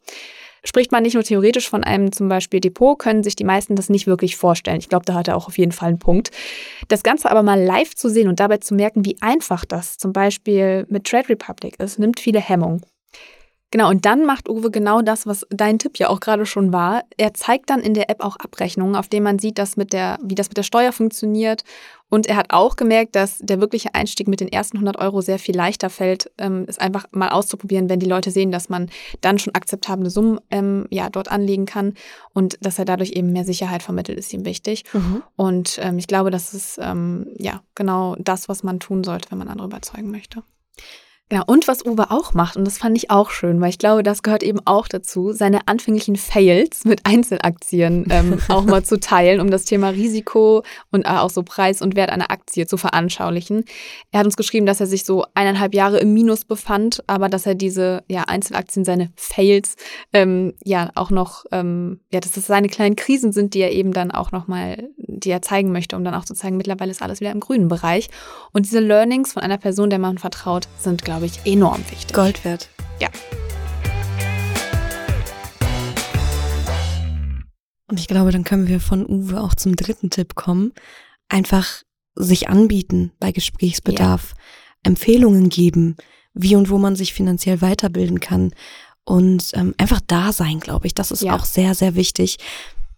Spricht man nicht nur theoretisch von einem zum Beispiel Depot, können sich die meisten das nicht wirklich vorstellen. Ich glaube, da hat er auch auf jeden Fall einen Punkt. Das Ganze aber mal live zu sehen und dabei zu merken, wie einfach das zum Beispiel mit Trade Republic ist, nimmt viele Hemmungen. Genau, und dann macht Uwe genau das, was dein Tipp ja auch gerade schon war. Er zeigt dann in der App auch Abrechnungen, auf denen man sieht, dass mit der, wie das mit der Steuer funktioniert. Und er hat auch gemerkt, dass der wirkliche Einstieg mit den ersten 100 Euro sehr viel leichter fällt, ähm, es einfach mal auszuprobieren, wenn die Leute sehen, dass man dann schon akzeptable Summen ähm, ja, dort anlegen kann und dass er dadurch eben mehr Sicherheit vermittelt, ist ihm wichtig. Mhm. Und ähm, ich glaube, das ist ähm, ja genau das, was man tun sollte, wenn man andere überzeugen möchte. Genau, und was Uwe auch macht, und das fand ich auch schön, weil ich glaube, das gehört eben auch dazu, seine anfänglichen Fails mit Einzelaktien ähm, auch mal zu teilen, um das Thema Risiko und äh, auch so Preis und Wert einer Aktie zu veranschaulichen. Er hat uns geschrieben, dass er sich so eineinhalb Jahre im Minus befand, aber dass er diese ja, Einzelaktien, seine Fails, ähm, ja auch noch, ähm, ja, dass das seine kleinen Krisen sind, die er eben dann auch nochmal, die er zeigen möchte, um dann auch zu zeigen, mittlerweile ist alles wieder im grünen Bereich. Und diese Learnings von einer Person, der man vertraut, sind, glaube ich, enorm wichtig. Gold wert. Ja. Und ich glaube, dann können wir von Uwe auch zum dritten Tipp kommen. Einfach sich anbieten bei Gesprächsbedarf, ja. Empfehlungen geben, wie und wo man sich finanziell weiterbilden kann und ähm, einfach da sein, glaube ich. Das ist ja. auch sehr, sehr wichtig.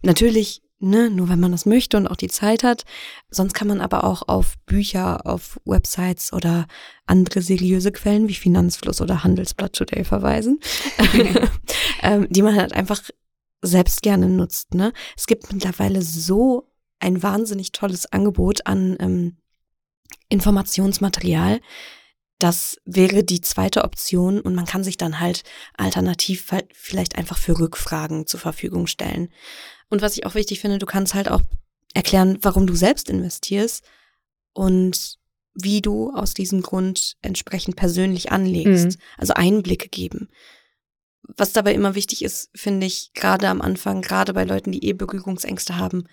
Natürlich ne, nur wenn man das möchte und auch die Zeit hat. Sonst kann man aber auch auf Bücher, auf Websites oder andere seriöse Quellen wie Finanzfluss oder Handelsblatt Today verweisen, ähm, die man halt einfach selbst gerne nutzt. Ne? Es gibt mittlerweile so ein wahnsinnig tolles Angebot an ähm, Informationsmaterial. Das wäre die zweite Option und man kann sich dann halt alternativ vielleicht einfach für Rückfragen zur Verfügung stellen. Und was ich auch wichtig finde, du kannst halt auch erklären, warum du selbst investierst und wie du aus diesem Grund entsprechend persönlich anlegst. Mhm. Also Einblicke geben. Was dabei immer wichtig ist, finde ich, gerade am Anfang, gerade bei Leuten, die eh Berührungsängste haben,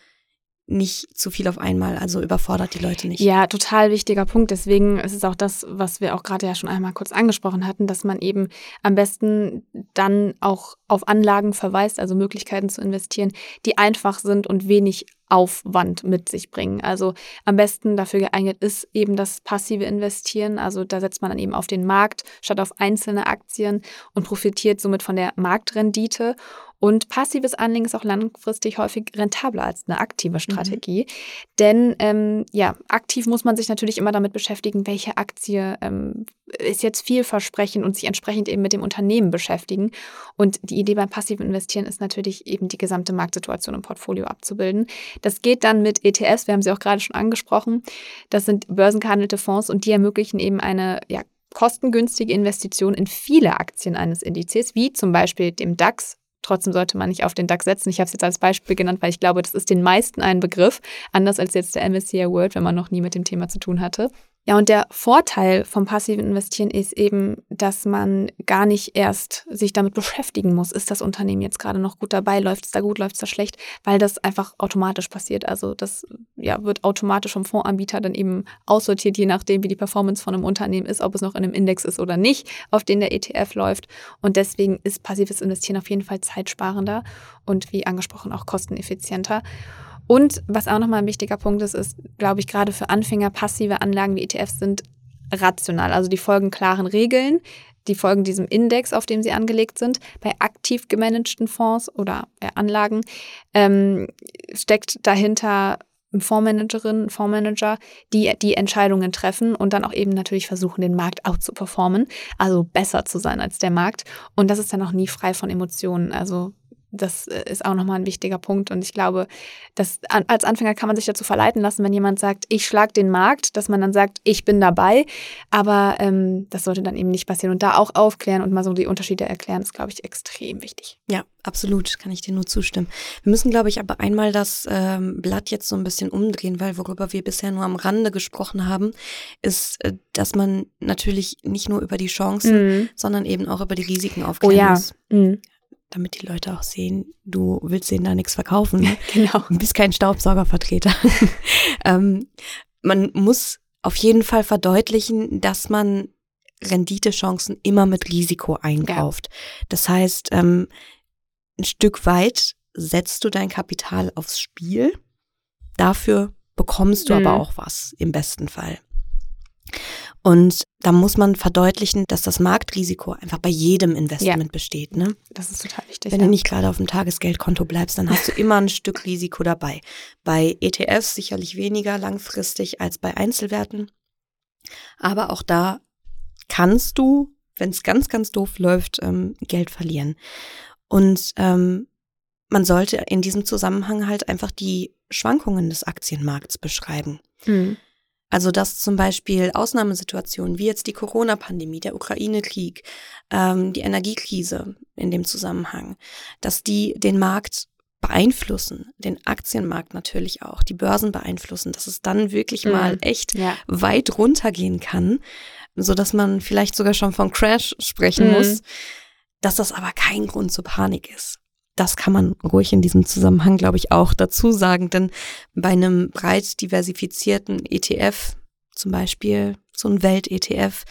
nicht zu viel auf einmal, also überfordert die Leute nicht. Ja, total wichtiger Punkt. Deswegen ist es auch das, was wir auch gerade ja schon einmal kurz angesprochen hatten, dass man eben am besten dann auch auf Anlagen verweist, also Möglichkeiten zu investieren, die einfach sind und wenig Aufwand mit sich bringen. Also am besten dafür geeignet ist eben das passive Investieren. Also da setzt man dann eben auf den Markt statt auf einzelne Aktien und profitiert somit von der Marktrendite. Und passives Anlegen ist auch langfristig häufig rentabler als eine aktive mhm. Strategie. Mhm. Denn ähm, ja, aktiv muss man sich natürlich immer damit beschäftigen, welche Aktie ähm, ist jetzt vielversprechend und sich entsprechend eben mit dem Unternehmen beschäftigen. Und die Idee beim passiven Investieren ist natürlich eben die gesamte Marktsituation im Portfolio abzubilden. Das geht dann mit ETFs, wir haben sie auch gerade schon angesprochen. Das sind börsengehandelte Fonds und die ermöglichen eben eine ja, kostengünstige Investition in viele Aktien eines Indizes, wie zum Beispiel dem DAX Trotzdem sollte man nicht auf den DAX setzen. Ich habe es jetzt als Beispiel genannt, weil ich glaube, das ist den meisten ein Begriff, anders als jetzt der MSCI World, wenn man noch nie mit dem Thema zu tun hatte. Ja, und der Vorteil vom passiven Investieren ist eben, dass man gar nicht erst sich damit beschäftigen muss, ist das Unternehmen jetzt gerade noch gut dabei, läuft es da gut, läuft es da schlecht, weil das einfach automatisch passiert. Also das ja, wird automatisch vom Fondsanbieter dann eben aussortiert, je nachdem, wie die Performance von einem Unternehmen ist, ob es noch in einem Index ist oder nicht, auf den der ETF läuft. Und deswegen ist passives Investieren auf jeden Fall zeitsparender und wie angesprochen auch kosteneffizienter. Und was auch nochmal ein wichtiger Punkt ist, ist, glaube ich, gerade für Anfänger passive Anlagen wie ETFs sind rational. Also die folgen klaren Regeln, die folgen diesem Index, auf dem sie angelegt sind. Bei aktiv gemanagten Fonds oder Anlagen ähm, steckt dahinter eine Fondsmanagerin, ein Fondsmanager, die die Entscheidungen treffen und dann auch eben natürlich versuchen, den Markt out zu performen, also besser zu sein als der Markt. Und das ist dann auch nie frei von Emotionen. Also das äh, ist auch nochmal ein wichtiger Punkt. Und ich glaube, dass als Anfänger kann man sich dazu verleiten lassen, wenn jemand sagt, ich schlage den Markt, dass man dann sagt, ich bin dabei. Aber ähm, das sollte dann eben nicht passieren. Und da auch aufklären und mal so die Unterschiede erklären, ist, glaube ich, extrem wichtig. Ja, absolut, kann ich dir nur zustimmen. Wir müssen, glaube ich, aber einmal das ähm, Blatt jetzt so ein bisschen umdrehen, weil worüber wir bisher nur am Rande gesprochen haben, ist, äh, dass man natürlich nicht nur über die Chancen, mhm. sondern eben auch über die Risiken aufklären oh, ja. muss. Mhm damit die Leute auch sehen, du willst denen da nichts verkaufen. Genau. Du bist kein Staubsaugervertreter. ähm, man muss auf jeden Fall verdeutlichen, dass man Renditechancen immer mit Risiko einkauft. Ja. Das heißt, ähm, ein Stück weit setzt du dein Kapital aufs Spiel. Dafür bekommst du mhm. aber auch was im besten Fall. Und da muss man verdeutlichen, dass das Marktrisiko einfach bei jedem Investment ja. besteht. Ne? Das ist total wichtig. Wenn ja. du nicht gerade auf dem Tagesgeldkonto bleibst, dann hast du immer ein Stück Risiko dabei. Bei ETFs sicherlich weniger langfristig als bei Einzelwerten. Aber auch da kannst du, wenn es ganz, ganz doof läuft, ähm, Geld verlieren. Und ähm, man sollte in diesem Zusammenhang halt einfach die Schwankungen des Aktienmarkts beschreiben. Mhm. Also dass zum Beispiel Ausnahmesituationen wie jetzt die Corona-Pandemie, der Ukraine-Krieg, ähm, die Energiekrise in dem Zusammenhang, dass die den Markt beeinflussen, den Aktienmarkt natürlich auch, die Börsen beeinflussen, dass es dann wirklich mhm. mal echt ja. weit runtergehen kann, so dass man vielleicht sogar schon von Crash sprechen mhm. muss, dass das aber kein Grund zur Panik ist das kann man ruhig in diesem Zusammenhang, glaube ich, auch dazu sagen, denn bei einem breit diversifizierten ETF, zum Beispiel so ein Welt-ETF,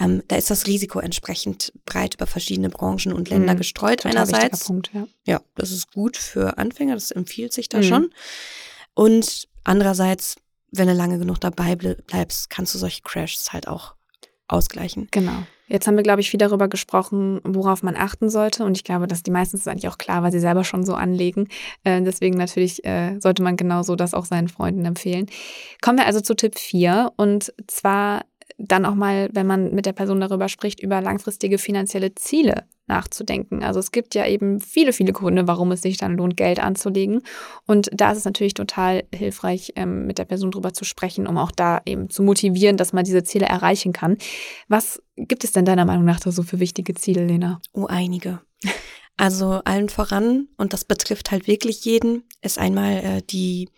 ähm, da ist das Risiko entsprechend breit über verschiedene Branchen und Länder mhm, gestreut einerseits. Punkt, ja. ja, das ist gut für Anfänger, das empfiehlt sich da mhm. schon. Und andererseits wenn du lange genug dabei bleibst, kannst du solche Crashs halt auch ausgleichen. Genau. Jetzt haben wir, glaube ich, viel darüber gesprochen, worauf man achten sollte. Und ich glaube, dass die meisten ist eigentlich auch klar, weil sie selber schon so anlegen. Äh, deswegen natürlich äh, sollte man genauso das auch seinen Freunden empfehlen. Kommen wir also zu Tipp 4. Und zwar dann auch mal, wenn man mit der Person darüber spricht, über langfristige finanzielle Ziele nachzudenken. Also es gibt ja eben viele, viele Gründe, warum es sich dann lohnt, Geld anzulegen. Und da ist es natürlich total hilfreich, ähm, mit der Person drüber zu sprechen, um auch da eben zu motivieren, dass man diese Ziele erreichen kann. Was gibt es denn deiner Meinung nach da so für wichtige Ziele, Lena? Oh, einige. Also allen voran, und das betrifft halt wirklich jeden, ist einmal äh, die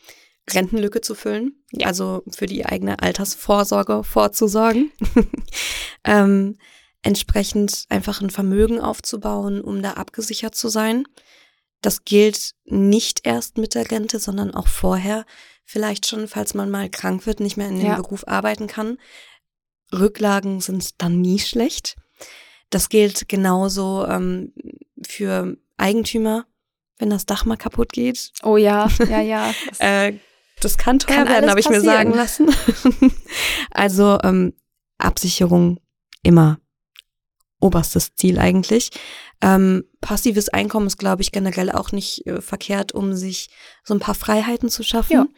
Rentenlücke zu füllen, ja. also für die eigene Altersvorsorge vorzusorgen. ähm, entsprechend einfach ein Vermögen aufzubauen, um da abgesichert zu sein. Das gilt nicht erst mit der Rente, sondern auch vorher. Vielleicht schon, falls man mal krank wird, nicht mehr in dem ja. Beruf arbeiten kann. Rücklagen sind dann nie schlecht. Das gilt genauso ähm, für Eigentümer, wenn das Dach mal kaputt geht. Oh ja, ja, ja. Äh, das kann teuer kann werden, habe ich mir sagen lassen. also ähm, Absicherung immer oberstes Ziel eigentlich. Ähm, passives Einkommen ist, glaube ich, generell auch nicht äh, verkehrt, um sich so ein paar Freiheiten zu schaffen.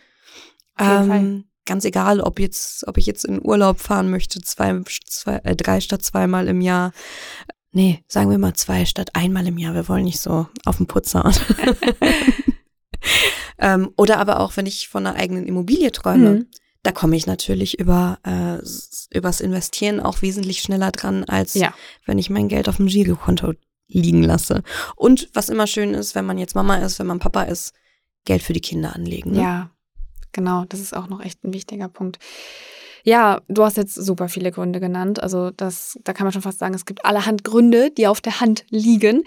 Ja, ähm, ganz egal, ob jetzt, ob ich jetzt in Urlaub fahren möchte, zwei, zwei äh, drei statt zweimal im Jahr. Nee, sagen wir mal zwei statt einmal im Jahr. Wir wollen nicht so auf den Putzer. ähm, oder aber auch, wenn ich von einer eigenen Immobilie träume. Mhm da komme ich natürlich über äh, übers Investieren auch wesentlich schneller dran, als ja. wenn ich mein Geld auf dem Girokonto liegen lasse. Und was immer schön ist, wenn man jetzt Mama ist, wenn man Papa ist, Geld für die Kinder anlegen. Ne? Ja, genau, das ist auch noch echt ein wichtiger Punkt. Ja, du hast jetzt super viele Gründe genannt. Also das, da kann man schon fast sagen, es gibt allerhand Gründe, die auf der Hand liegen,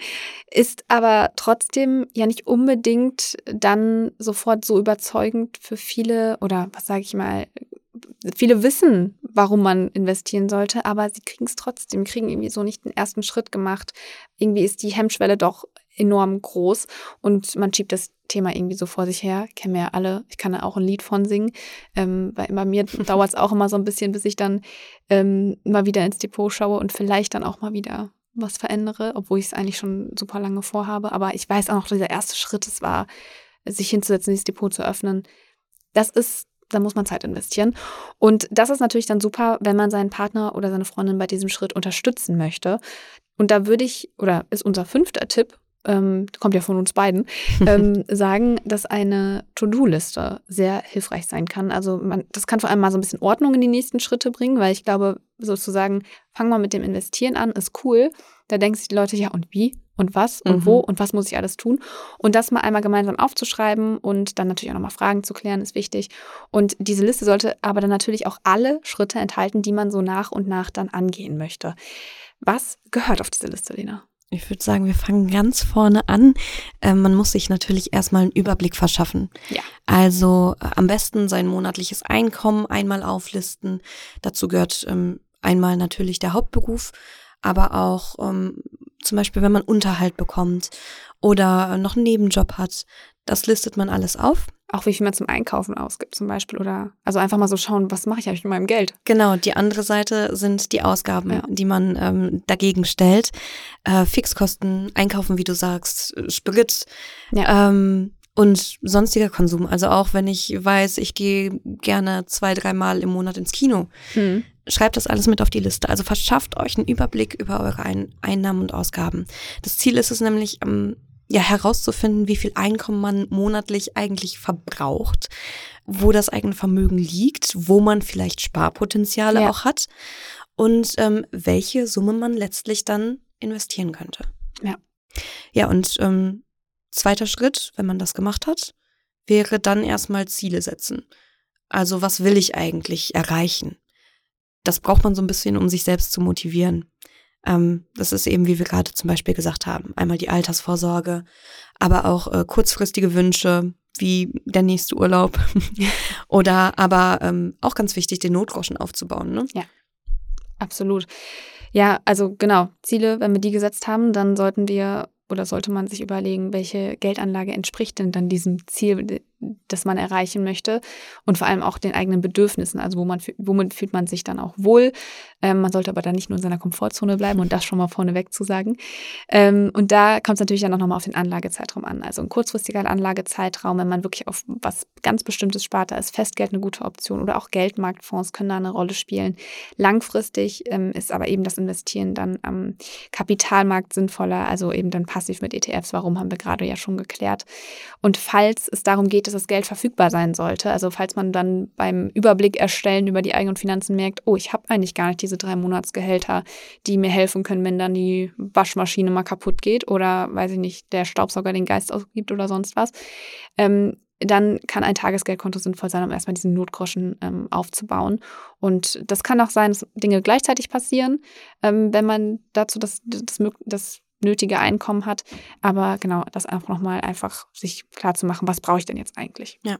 ist aber trotzdem ja nicht unbedingt dann sofort so überzeugend für viele oder was sage ich mal, viele wissen, warum man investieren sollte, aber sie kriegen es trotzdem, kriegen irgendwie so nicht den ersten Schritt gemacht. Irgendwie ist die Hemmschwelle doch enorm groß und man schiebt das Thema irgendwie so vor sich her. Kennen wir ja alle. Ich kann da auch ein Lied von singen. Ähm, weil bei mir dauert es auch immer so ein bisschen, bis ich dann ähm, mal wieder ins Depot schaue und vielleicht dann auch mal wieder was verändere, obwohl ich es eigentlich schon super lange vorhabe. Aber ich weiß auch noch, dieser erste Schritt, es war, sich hinzusetzen, dieses Depot zu öffnen. Das ist da muss man Zeit investieren. Und das ist natürlich dann super, wenn man seinen Partner oder seine Freundin bei diesem Schritt unterstützen möchte. Und da würde ich, oder ist unser fünfter Tipp, ähm, kommt ja von uns beiden, ähm, sagen, dass eine To-Do-Liste sehr hilfreich sein kann. Also man, das kann vor allem mal so ein bisschen Ordnung in die nächsten Schritte bringen, weil ich glaube, sozusagen, fang mal mit dem Investieren an, ist cool. Da denken sich die Leute, ja, und wie? Und was und mhm. wo und was muss ich alles tun? Und das mal einmal gemeinsam aufzuschreiben und dann natürlich auch nochmal Fragen zu klären, ist wichtig. Und diese Liste sollte aber dann natürlich auch alle Schritte enthalten, die man so nach und nach dann angehen möchte. Was gehört auf diese Liste, Lena? Ich würde sagen, wir fangen ganz vorne an. Äh, man muss sich natürlich erstmal einen Überblick verschaffen. Ja. Also äh, am besten sein monatliches Einkommen einmal auflisten. Dazu gehört ähm, einmal natürlich der Hauptberuf, aber auch ähm, zum Beispiel, wenn man Unterhalt bekommt oder noch einen Nebenjob hat. Das listet man alles auf auch wie viel man zum Einkaufen ausgibt zum Beispiel oder also einfach mal so schauen, was mache ich eigentlich mit meinem Geld. Genau, die andere Seite sind die Ausgaben, ja. die man ähm, dagegen stellt. Äh, Fixkosten, Einkaufen, wie du sagst, Sprit ja. ähm, und sonstiger Konsum. Also auch wenn ich weiß, ich gehe gerne zwei, dreimal im Monat ins Kino. Hm. Schreibt das alles mit auf die Liste. Also verschafft euch einen Überblick über eure Ein Einnahmen und Ausgaben. Das Ziel ist es nämlich, ähm, ja herauszufinden, wie viel Einkommen man monatlich eigentlich verbraucht, wo das eigene Vermögen liegt, wo man vielleicht Sparpotenziale ja. auch hat und ähm, welche Summe man letztlich dann investieren könnte. Ja. Ja, und ähm, zweiter Schritt, wenn man das gemacht hat, wäre dann erstmal Ziele setzen. Also was will ich eigentlich erreichen? Das braucht man so ein bisschen, um sich selbst zu motivieren. Ähm, das ist eben, wie wir gerade zum Beispiel gesagt haben, einmal die Altersvorsorge, aber auch äh, kurzfristige Wünsche, wie der nächste Urlaub. Oder aber ähm, auch ganz wichtig, den Notgroschen aufzubauen. Ne? Ja, absolut. Ja, also genau, Ziele, wenn wir die gesetzt haben, dann sollten wir oder sollte man sich überlegen, welche Geldanlage entspricht denn dann diesem Ziel, das man erreichen möchte und vor allem auch den eigenen Bedürfnissen, also wo man, womit fühlt man sich dann auch wohl. Ähm, man sollte aber dann nicht nur in seiner Komfortzone bleiben und das schon mal vorneweg zu sagen. Ähm, und da kommt es natürlich dann auch nochmal auf den Anlagezeitraum an. Also ein kurzfristiger Anlagezeitraum, wenn man wirklich auf was ganz Bestimmtes spart, da ist Festgeld eine gute Option oder auch Geldmarktfonds können da eine Rolle spielen. Langfristig ähm, ist aber eben das Investieren dann am Kapitalmarkt sinnvoller, also eben dann passiv mit ETFs. Warum haben wir gerade ja schon geklärt. Und falls es darum geht, dass das Geld verfügbar sein sollte, also falls man dann beim Überblick erstellen über die eigenen Finanzen merkt, oh, ich habe eigentlich gar nicht diese drei Monatsgehälter, die mir helfen können, wenn dann die Waschmaschine mal kaputt geht oder, weiß ich nicht, der Staubsauger den Geist ausgibt oder sonst was, ähm, dann kann ein Tagesgeldkonto sinnvoll sein, um erstmal diesen Notgroschen ähm, aufzubauen. Und das kann auch sein, dass Dinge gleichzeitig passieren, ähm, wenn man dazu das, das, das nötige Einkommen hat. Aber genau, das einfach nochmal einfach sich klar zu machen, was brauche ich denn jetzt eigentlich? Ja,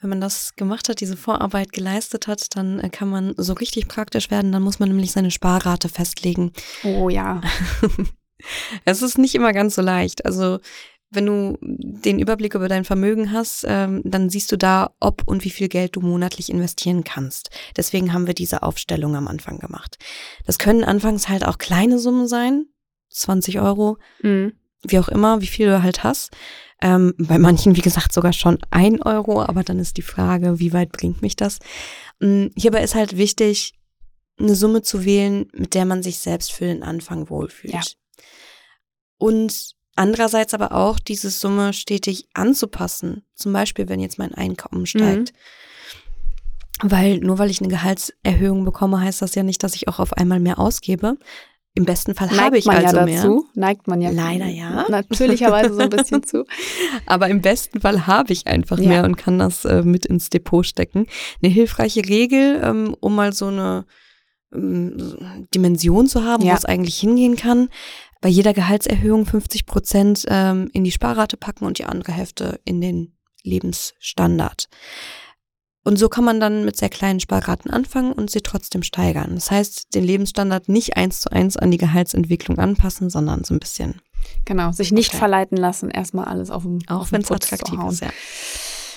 wenn man das gemacht hat, diese Vorarbeit geleistet hat, dann äh, kann man so richtig praktisch werden. Dann muss man nämlich seine Sparrate festlegen. Oh ja. es ist nicht immer ganz so leicht. Also wenn du den Überblick über dein Vermögen hast, ähm, dann siehst du da, ob und wie viel Geld du monatlich investieren kannst. Deswegen haben wir diese Aufstellung am Anfang gemacht. Das können anfangs halt auch kleine Summen sein, 20 Euro, mhm. wie auch immer, wie viel du halt hast. Ähm, bei manchen, wie gesagt, sogar schon ein Euro, aber dann ist die Frage, wie weit bringt mich das? Ähm, hierbei ist halt wichtig, eine Summe zu wählen, mit der man sich selbst für den Anfang wohlfühlt. Ja. Und andererseits aber auch diese Summe stetig anzupassen. Zum Beispiel, wenn jetzt mein Einkommen steigt. Mhm. Weil nur weil ich eine Gehaltserhöhung bekomme, heißt das ja nicht, dass ich auch auf einmal mehr ausgebe. Im besten Fall habe ich man also ja mehr. dazu. Neigt man ja. Leider ja. Natürlicherweise so ein bisschen zu. Aber im besten Fall habe ich einfach ja. mehr und kann das äh, mit ins Depot stecken. Eine hilfreiche Regel, ähm, um mal so eine ähm, Dimension zu haben, ja. wo es eigentlich hingehen kann. Bei jeder Gehaltserhöhung 50 Prozent ähm, in die Sparrate packen und die andere Hälfte in den Lebensstandard. Und so kann man dann mit sehr kleinen Sparraten anfangen und sie trotzdem steigern. Das heißt, den Lebensstandard nicht eins zu eins an die Gehaltsentwicklung anpassen, sondern so ein bisschen. Genau, sich nicht okay. verleiten lassen, erstmal alles auf dem Auch wenn es attraktiv ist, ja.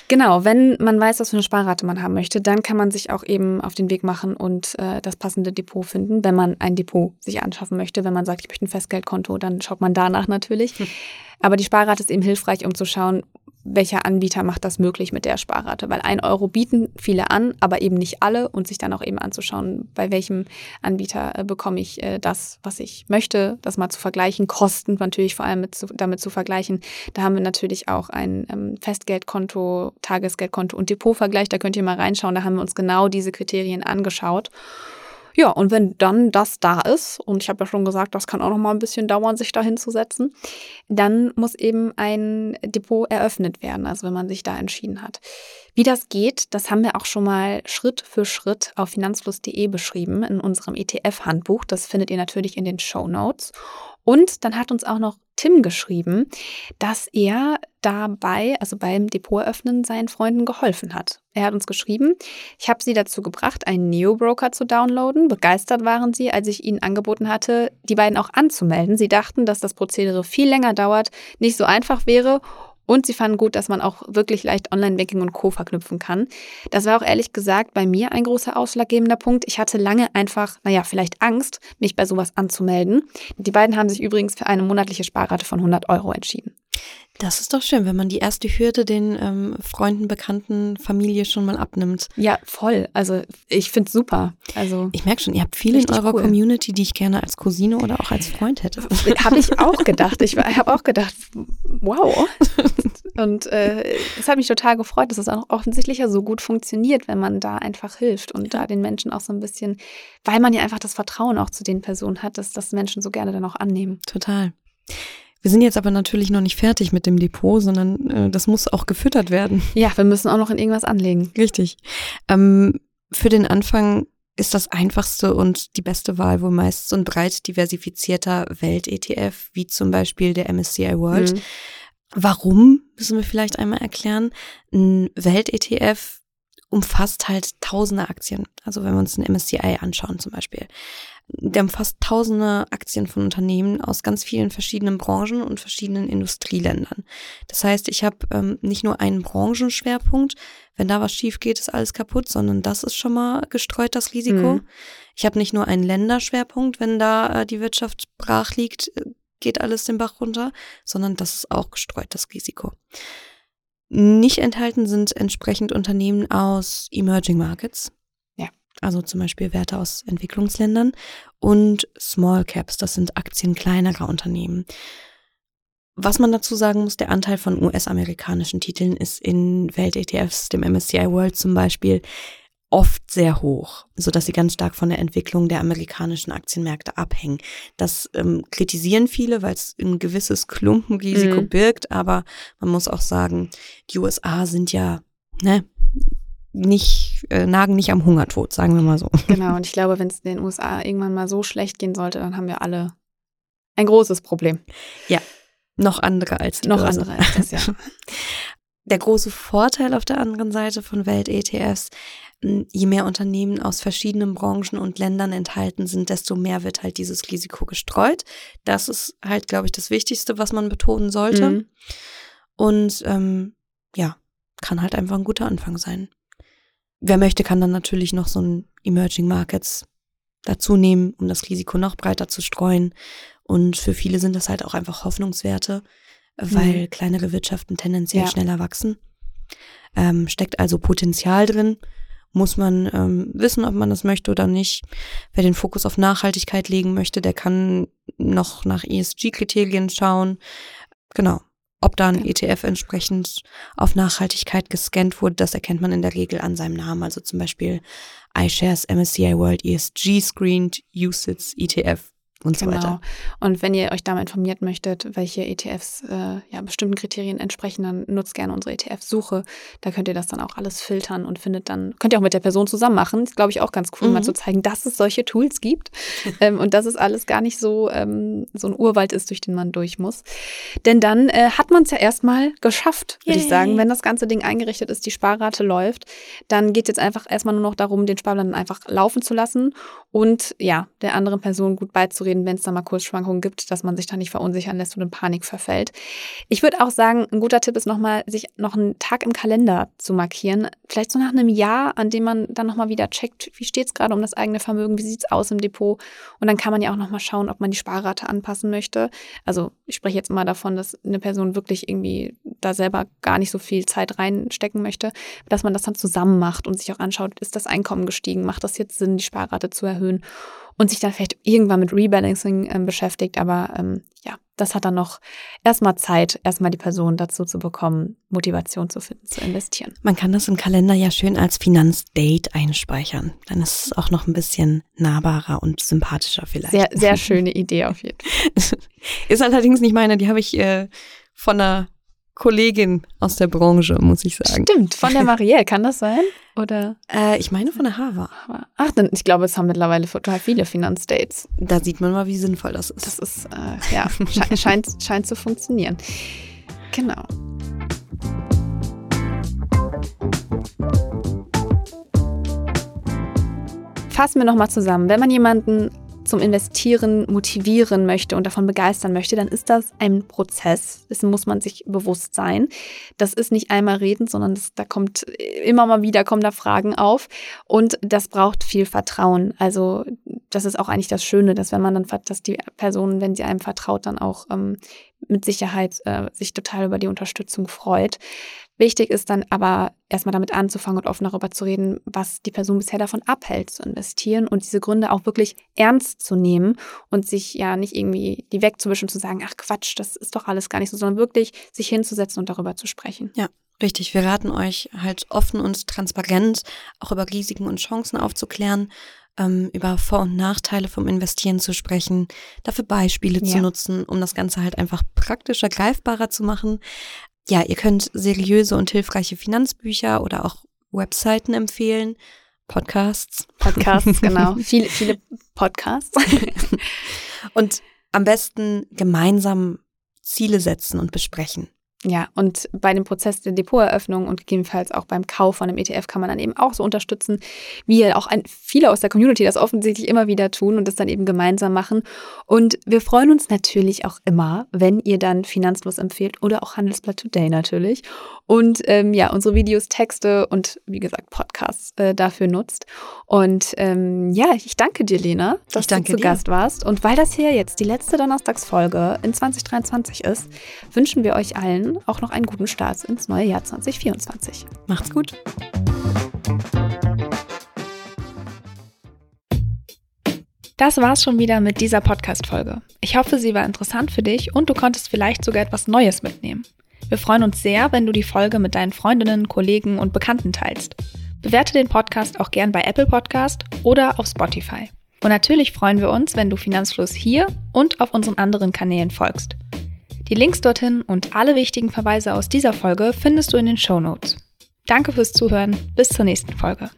Genau, wenn man weiß, was für eine Sparrate man haben möchte, dann kann man sich auch eben auf den Weg machen und äh, das passende Depot finden, wenn man ein Depot sich anschaffen möchte. Wenn man sagt, ich möchte ein Festgeldkonto, dann schaut man danach natürlich. Hm. Aber die Sparrate ist eben hilfreich, um zu schauen, welcher Anbieter macht das möglich mit der Sparrate? Weil ein Euro bieten viele an, aber eben nicht alle und sich dann auch eben anzuschauen, bei welchem Anbieter äh, bekomme ich äh, das, was ich möchte, das mal zu vergleichen, Kosten natürlich vor allem zu, damit zu vergleichen. Da haben wir natürlich auch ein ähm, Festgeldkonto, Tagesgeldkonto und Depotvergleich. Da könnt ihr mal reinschauen. Da haben wir uns genau diese Kriterien angeschaut. Ja, und wenn dann das da ist, und ich habe ja schon gesagt, das kann auch noch mal ein bisschen dauern, sich da hinzusetzen, dann muss eben ein Depot eröffnet werden, also wenn man sich da entschieden hat. Wie das geht, das haben wir auch schon mal Schritt für Schritt auf finanzfluss.de beschrieben in unserem ETF-Handbuch. Das findet ihr natürlich in den Show Notes. Und dann hat uns auch noch Tim geschrieben, dass er dabei, also beim Depotöffnen, seinen Freunden geholfen hat. Er hat uns geschrieben, ich habe sie dazu gebracht, einen Neo-Broker zu downloaden. Begeistert waren sie, als ich ihnen angeboten hatte, die beiden auch anzumelden. Sie dachten, dass das Prozedere viel länger dauert, nicht so einfach wäre und sie fanden gut, dass man auch wirklich leicht Online-Banking und Co. verknüpfen kann. Das war auch ehrlich gesagt bei mir ein großer ausschlaggebender Punkt. Ich hatte lange einfach, naja, vielleicht Angst, mich bei sowas anzumelden. Die beiden haben sich übrigens für eine monatliche Sparrate von 100 Euro entschieden. Das ist doch schön, wenn man die erste Hürde den ähm, Freunden, Bekannten, Familie schon mal abnimmt. Ja, voll. Also ich finde es super. Also ich merke schon, ihr habt viele in eurer cool. Community, die ich gerne als Cousine oder auch als Freund hätte. habe ich auch gedacht. Ich habe auch gedacht, wow. Und äh, es hat mich total gefreut, dass es auch offensichtlich ja so gut funktioniert, wenn man da einfach hilft und ja. da den Menschen auch so ein bisschen, weil man ja einfach das Vertrauen auch zu den Personen hat, dass das Menschen so gerne dann auch annehmen. Total. Wir sind jetzt aber natürlich noch nicht fertig mit dem Depot, sondern äh, das muss auch gefüttert werden. Ja, wir müssen auch noch in irgendwas anlegen. Richtig. Ähm, für den Anfang ist das einfachste und die beste Wahl wohl meist so ein breit diversifizierter Welt-ETF, wie zum Beispiel der MSCI World. Mhm. Warum, müssen wir vielleicht einmal erklären. Ein Welt-ETF umfasst halt tausende Aktien. Also wenn wir uns den MSCI anschauen zum Beispiel. Der umfasst tausende Aktien von Unternehmen aus ganz vielen verschiedenen Branchen und verschiedenen Industrieländern. Das heißt, ich habe ähm, nicht nur einen Branchenschwerpunkt, wenn da was schief geht, ist alles kaputt, sondern das ist schon mal gestreut, das Risiko. Mhm. Ich habe nicht nur einen Länderschwerpunkt, wenn da äh, die Wirtschaft brach liegt, äh, geht alles den Bach runter, sondern das ist auch gestreut, das Risiko. Nicht enthalten sind entsprechend Unternehmen aus Emerging Markets. Also zum Beispiel Werte aus Entwicklungsländern und Small Caps, das sind Aktien kleinerer Unternehmen. Was man dazu sagen muss, der Anteil von US-amerikanischen Titeln ist in Welt-ETFs, dem MSCI World zum Beispiel, oft sehr hoch, so dass sie ganz stark von der Entwicklung der amerikanischen Aktienmärkte abhängen. Das ähm, kritisieren viele, weil es ein gewisses Klumpenrisiko mhm. birgt, aber man muss auch sagen, die USA sind ja ne, nicht äh, nagen nicht am Hungertod, sagen wir mal so. Genau, und ich glaube, wenn es den USA irgendwann mal so schlecht gehen sollte, dann haben wir alle ein großes Problem. Ja, noch andere als die Noch Börse. andere als das, ja. Der große Vorteil auf der anderen Seite von Welt-ETFs je mehr Unternehmen aus verschiedenen Branchen und Ländern enthalten sind, desto mehr wird halt dieses Risiko gestreut. Das ist halt, glaube ich, das Wichtigste, was man betonen sollte. Mhm. Und ähm, ja, kann halt einfach ein guter Anfang sein. Wer möchte, kann dann natürlich noch so ein Emerging Markets dazu nehmen, um das Risiko noch breiter zu streuen. Und für viele sind das halt auch einfach Hoffnungswerte, weil mhm. kleinere Wirtschaften tendenziell ja. schneller wachsen. Ähm, steckt also Potenzial drin muss man ähm, wissen, ob man das möchte oder nicht. Wer den Fokus auf Nachhaltigkeit legen möchte, der kann noch nach ESG-Kriterien schauen. Genau. Ob da ein ETF entsprechend auf Nachhaltigkeit gescannt wurde, das erkennt man in der Regel an seinem Namen. Also zum Beispiel iShares MSCI World ESG Screened USITS ETF und genau. so weiter. Und wenn ihr euch da mal informiert möchtet, welche ETFs äh, ja, bestimmten Kriterien entsprechen, dann nutzt gerne unsere ETF-Suche. Da könnt ihr das dann auch alles filtern und findet dann, könnt ihr auch mit der Person zusammen machen. Das glaube ich auch ganz cool, mhm. mal zu zeigen, dass es solche Tools gibt ähm, und dass es alles gar nicht so, ähm, so ein Urwald ist, durch den man durch muss. Denn dann äh, hat man es ja erstmal geschafft, würde ich sagen. Wenn das ganze Ding eingerichtet ist, die Sparrate läuft, dann geht es jetzt einfach erstmal nur noch darum, den Sparplan einfach laufen zu lassen und ja, der anderen Person gut beizureden reden, wenn es da mal Kursschwankungen gibt, dass man sich da nicht verunsichern lässt und in Panik verfällt. Ich würde auch sagen, ein guter Tipp ist nochmal, sich noch einen Tag im Kalender zu markieren. Vielleicht so nach einem Jahr, an dem man dann nochmal wieder checkt, wie steht es gerade um das eigene Vermögen, wie sieht es aus im Depot. Und dann kann man ja auch nochmal schauen, ob man die Sparrate anpassen möchte. Also ich spreche jetzt mal davon, dass eine Person wirklich irgendwie da selber gar nicht so viel Zeit reinstecken möchte, dass man das dann zusammen macht und sich auch anschaut, ist das Einkommen gestiegen, macht das jetzt Sinn, die Sparrate zu erhöhen und sich dann vielleicht irgendwann mit Rebalancing äh, beschäftigt. Aber ähm, ja, das hat dann noch erstmal Zeit, erstmal die Person dazu zu bekommen, Motivation zu finden, zu investieren. Man kann das im Kalender ja schön als Finanzdate einspeichern. Dann ist es auch noch ein bisschen nahbarer und sympathischer vielleicht. Sehr, sehr schöne Idee auf jeden Fall. ist allerdings nicht meine, die habe ich äh, von einer Kollegin aus der Branche, muss ich sagen. Stimmt, von der Marielle, kann das sein? Oder? Äh, ich meine von der Hava. Ach, dann, ich glaube, es haben mittlerweile total viele Finanzdates. Da sieht man mal, wie sinnvoll das ist. Das ist, äh, ja, sche scheint, scheint zu funktionieren. Genau. Fassen wir nochmal zusammen. Wenn man jemanden zum Investieren motivieren möchte und davon begeistern möchte, dann ist das ein Prozess. Dessen muss man sich bewusst sein. Das ist nicht einmal reden, sondern das, da kommt immer mal wieder kommen da Fragen auf und das braucht viel Vertrauen. Also das ist auch eigentlich das Schöne, dass wenn man dann, dass die Person, wenn sie einem vertraut, dann auch ähm, mit Sicherheit äh, sich total über die Unterstützung freut. Wichtig ist dann aber erstmal damit anzufangen und offen darüber zu reden, was die Person bisher davon abhält zu investieren und diese Gründe auch wirklich ernst zu nehmen und sich ja nicht irgendwie die wegzuwischen und zu sagen, ach Quatsch, das ist doch alles gar nicht so, sondern wirklich sich hinzusetzen und darüber zu sprechen. Ja. Richtig, wir raten euch halt offen und transparent auch über Risiken und Chancen aufzuklären, ähm, über Vor- und Nachteile vom Investieren zu sprechen, dafür Beispiele ja. zu nutzen, um das Ganze halt einfach praktischer, greifbarer zu machen ja, ihr könnt seriöse und hilfreiche Finanzbücher oder auch Webseiten empfehlen. Podcasts. Podcasts, genau. viele, viele Podcasts. und am besten gemeinsam Ziele setzen und besprechen. Ja, und bei dem Prozess der Depoteröffnung und gegebenenfalls auch beim Kauf von einem ETF kann man dann eben auch so unterstützen, wie auch ein, viele aus der Community das offensichtlich immer wieder tun und das dann eben gemeinsam machen. Und wir freuen uns natürlich auch immer, wenn ihr dann Finanzlos empfehlt oder auch Handelsblatt Today natürlich. Und ähm, ja, unsere Videos, Texte und wie gesagt Podcasts äh, dafür nutzt. Und ähm, ja, ich danke dir, Lena, dass du zu dir. Gast warst. Und weil das hier jetzt die letzte Donnerstagsfolge in 2023 ist, wünschen wir euch allen auch noch einen guten Start ins neue Jahr 2024. Macht's gut. Das war's schon wieder mit dieser Podcast-Folge. Ich hoffe, sie war interessant für dich und du konntest vielleicht sogar etwas Neues mitnehmen. Wir freuen uns sehr, wenn du die Folge mit deinen Freundinnen, Kollegen und Bekannten teilst. Bewerte den Podcast auch gern bei Apple Podcast oder auf Spotify. Und natürlich freuen wir uns, wenn du Finanzfluss hier und auf unseren anderen Kanälen folgst. Die Links dorthin und alle wichtigen Verweise aus dieser Folge findest du in den Show Notes. Danke fürs Zuhören. Bis zur nächsten Folge.